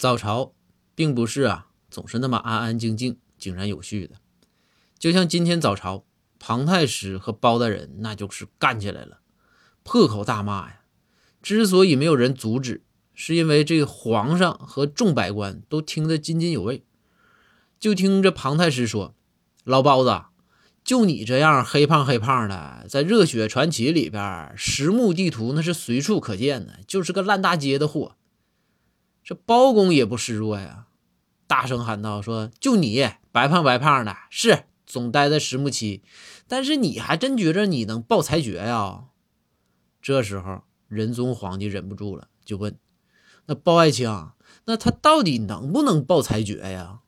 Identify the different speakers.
Speaker 1: 早朝并不是啊，总是那么安安静静、井然有序的。就像今天早朝，庞太师和包大人那就是干起来了，破口大骂呀。之所以没有人阻止，是因为这皇上和众百官都听得津津有味。就听着庞太师说：“老包子，就你这样黑胖黑胖的，在热血传奇里边，实木地图那是随处可见的，就是个烂大街的货。”这包公也不示弱呀，大声喊道：“说就你白胖白胖的，是总待在石木期，但是你还真觉着你能报裁决呀？”这时候，仁宗皇帝忍不住了，就问：“那包爱卿，那他到底能不能报裁决呀？”